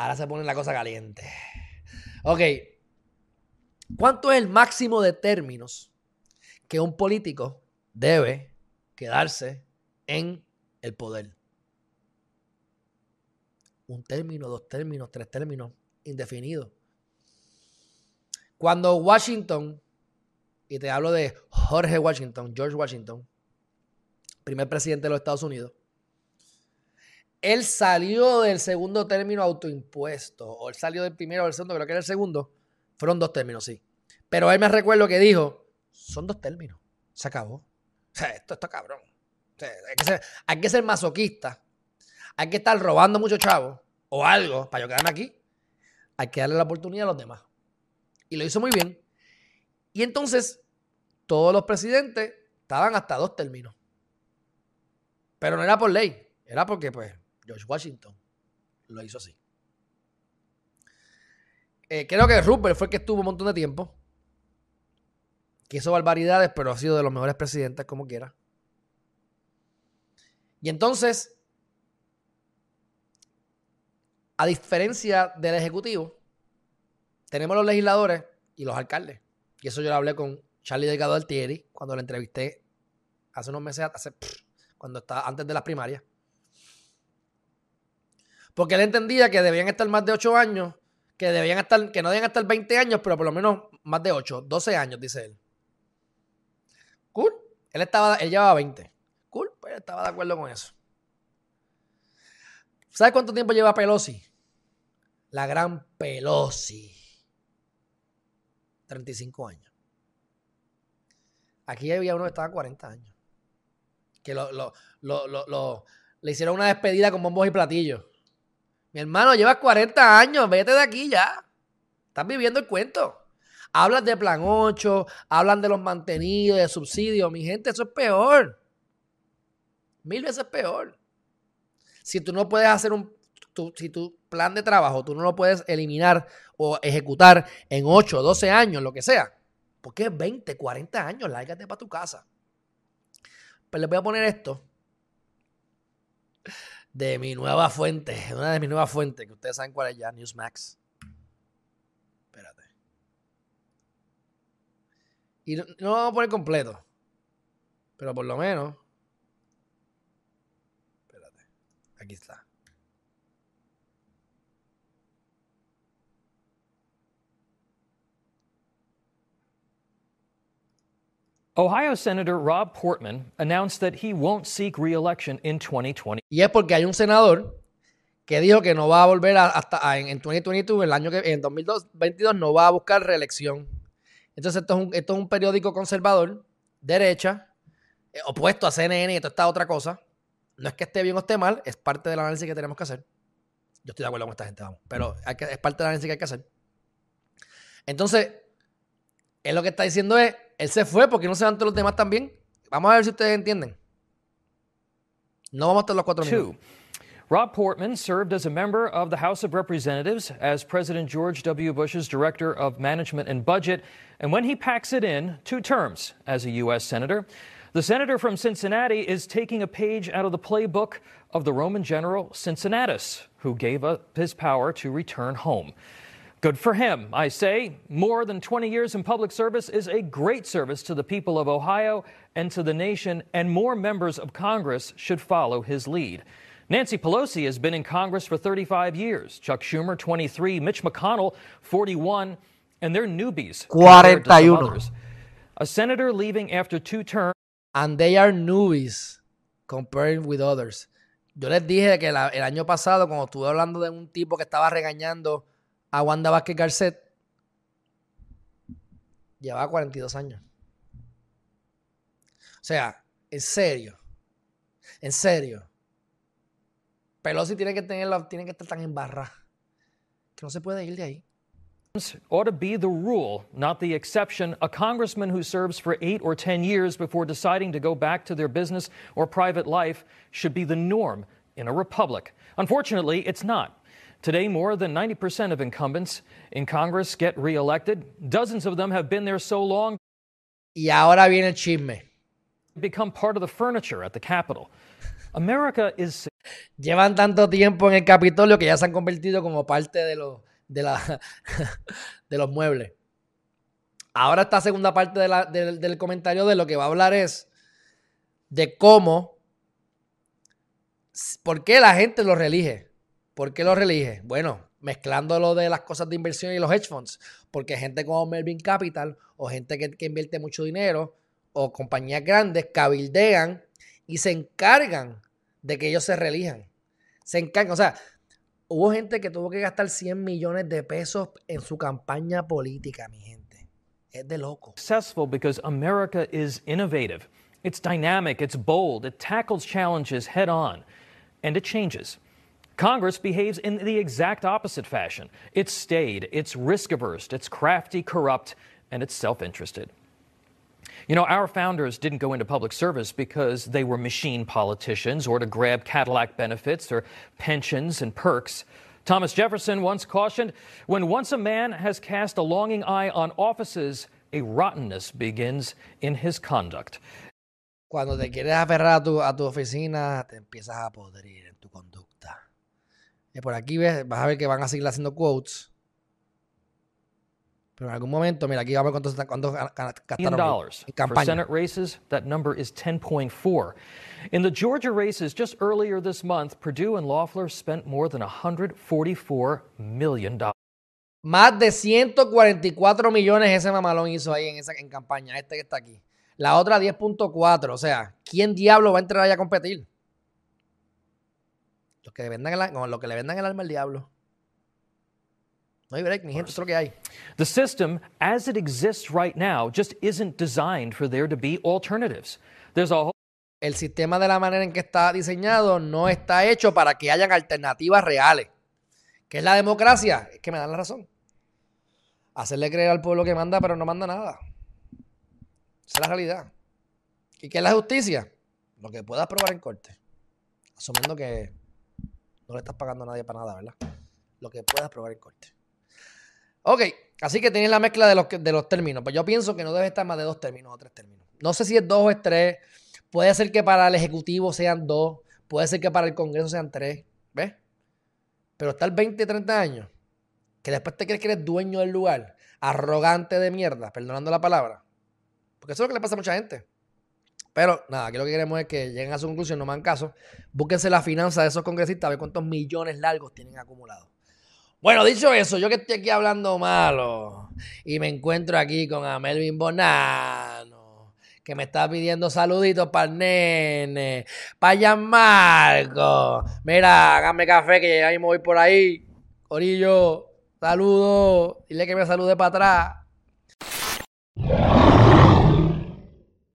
Ahora se pone la cosa caliente. Ok. ¿Cuánto es el máximo de términos que un político debe quedarse en el poder? Un término, dos términos, tres términos, indefinido. Cuando Washington, y te hablo de Jorge Washington, George Washington, primer presidente de los Estados Unidos, él salió del segundo término autoimpuesto, o él salió del primero o del segundo, creo que era el segundo. Fueron dos términos, sí. Pero él me recuerdo que dijo, son dos términos, se acabó. O sea, esto está cabrón. hay, que ser, masoquista, hay que estar robando mucho chavo o algo para yo quedarme aquí. Hay que darle la oportunidad a los demás. Y lo hizo muy bien. Y entonces, todos los presidentes estaban hasta dos términos. Pero no era por ley, era porque, pues, George Washington lo hizo así. Eh, creo que Rupert fue el que estuvo un montón de tiempo. Que hizo barbaridades, pero ha sido de los mejores presidentes, como quiera. Y entonces, a diferencia del Ejecutivo, tenemos los legisladores y los alcaldes. Y eso yo lo hablé con Charlie Delgado Altieri cuando lo entrevisté hace unos meses, hace, cuando estaba antes de las primarias. Porque él entendía que debían estar más de 8 años, que debían estar, que no debían estar 20 años, pero por lo menos más de 8, 12 años, dice él. Cool. Él estaba, él llevaba 20. Cool, pues estaba de acuerdo con eso. ¿Sabes cuánto tiempo lleva Pelosi? La gran Pelosi. 35 años. Aquí había uno que estaba 40 años. Que lo, le hicieron una despedida con bombos y platillos. Mi hermano, llevas 40 años, vete de aquí ya. Estás viviendo el cuento. Hablas de plan 8, hablan de los mantenidos, de subsidios. Mi gente, eso es peor. Mil veces peor. Si tú no puedes hacer un. si tu plan de trabajo tú no lo puedes eliminar o ejecutar en 8, 12 años, lo que sea. Porque es 20, 40 años, lárgate para tu casa. Pues les voy a poner esto de mi nueva fuente, una de mis nuevas fuentes, que ustedes saben cuál es ya, Newsmax. Espérate. Y no, lo vamos a poner completo, pero por lo menos. Espérate, aquí está. Ohio Senator Rob Portman announced that he won't seek re-election in 2020. Y es porque hay un senador que dijo que no va a volver hasta en, 2022, el año que en 2022 no va a buscar reelección. Entonces esto es un, esto es un periódico conservador, derecha, eh, opuesto a CNN y toda esta otra cosa. No es que esté bien o esté mal, es parte del análisis que tenemos que hacer. Yo estoy de acuerdo con esta gente, vamos, pero es parte del análisis que hay que hacer. Entonces, él lo que está diciendo es, él se fue porque no se van todos los demás también. Vamos a ver si ustedes entienden. No vamos a estar los cuatro minutos. Rob Portman served as a member of the House of Representatives as President George W. Bush's Director of Management and Budget, and when he packs it in, two terms as a U.S. Senator. The senator from Cincinnati is taking a page out of the playbook of the Roman general Cincinnatus, who gave up his power to return home. Good for him, I say. More than 20 years in public service is a great service to the people of Ohio and to the nation, and more members of Congress should follow his lead. Nancy Pelosi has been in Congress for 35 years, Chuck Schumer 23, Mitch McConnell 41, and they're newbies. 41. A senator leaving after two terms. And they are newbies compared with others. Yo les dije que la, el año pasado, cuando estuve hablando de un tipo que estaba regañando a Wanda Vázquez Garcet llevaba 42 años. O sea, en serio. En serio. Pelosi tiene que tener tiene que estar tan embarrada que no se puede ir de ahí. ought to be the rule, not the exception. A congressman who serves for eight or 10 years before deciding to go back to their business or private life should be the norm in a republic. Unfortunately, it's not. Today, more than 90% of incumbents in Congress get reelected. Dozens of them have been there so long. Y ahora viene el chisme. Become part of the furniture at the Capitol. America is Llevan tanto tiempo en el Capitolio que ya se han convertido como parte de los, de la, de los muebles. Ahora esta segunda parte de la- del, del comentario de lo que va a hablar es de cómo, por qué la gente lo reelige. ¿Por qué lo reelige? Bueno, mezclando lo de las cosas de inversión y los hedge funds. Porque gente como Melvin Capital o gente que, que invierte mucho dinero o compañías grandes cabildean y se encargan de que ellos se reelijan. Se encargan, o sea, hubo gente que tuvo que gastar 100 millones de pesos en su campaña política, mi gente. Es de loco. successful because America is innovative. It's dynamic, it's bold, it tackles challenges head on, and it changes. Congress behaves in the exact opposite fashion. It's staid, it's risk averse, it's crafty, corrupt, and it's self interested. You know, our founders didn't go into public service because they were machine politicians or to grab Cadillac benefits or pensions and perks. Thomas Jefferson once cautioned when once a man has cast a longing eye on offices, a rottenness begins in his conduct. Cuando te quieres aferrar a tu, a tu oficina, te empiezas a podrir en tu conducta. Y por aquí ves, vas a ver que van a seguir haciendo quotes. Pero en algún momento, mira, aquí vamos a ver cuánto, cuánto million gastaron en for campaña. Senate races. That number is 10.4. In the Georgia races just earlier this month, Purdue and Loeffler spent more than 144 million dollars. Más de 144 millones ese mamalón hizo ahí en esa en campaña, este que está aquí. La otra 10.4. O sea, ¿quién diablo va a entrar ahí a competir? Los que le vendan el, no, los que le vendan el alma al diablo. No hay break, mi gente, eso es lo que hay. The system, as it exists right now, just isn't designed for there to be alternatives. There's a whole El sistema de la manera en que está diseñado no está hecho para que hayan alternativas reales. ¿Qué es la democracia? Es que me dan la razón. Hacerle creer al pueblo que manda, pero no manda nada. Esa es la realidad. ¿Y qué es la justicia? Lo que puedas probar en corte. Asumiendo que no le estás pagando a nadie para nada, ¿verdad? Lo que puedas probar en corte. Ok, así que tienes la mezcla de los, de los términos. Pues yo pienso que no debe estar más de dos términos o tres términos. No sé si es dos o es tres. Puede ser que para el Ejecutivo sean dos. Puede ser que para el Congreso sean tres. ¿Ves? Pero estar 20, 30 años, que después te crees que eres dueño del lugar, arrogante de mierda, perdonando la palabra. Porque eso es lo que le pasa a mucha gente. Pero nada, aquí lo que queremos es que lleguen a su conclusión, no me hagan caso. Búsquense la finanza de esos congresistas, a ver cuántos millones largos tienen acumulados. Bueno, dicho eso, yo que estoy aquí hablando malo y me encuentro aquí con a Melvin Bonano, que me está pidiendo saluditos para el nene, para Gianmarco. Mira, hágame café que ya mismo voy por ahí. Corillo, saludos. Dile que me salude para atrás.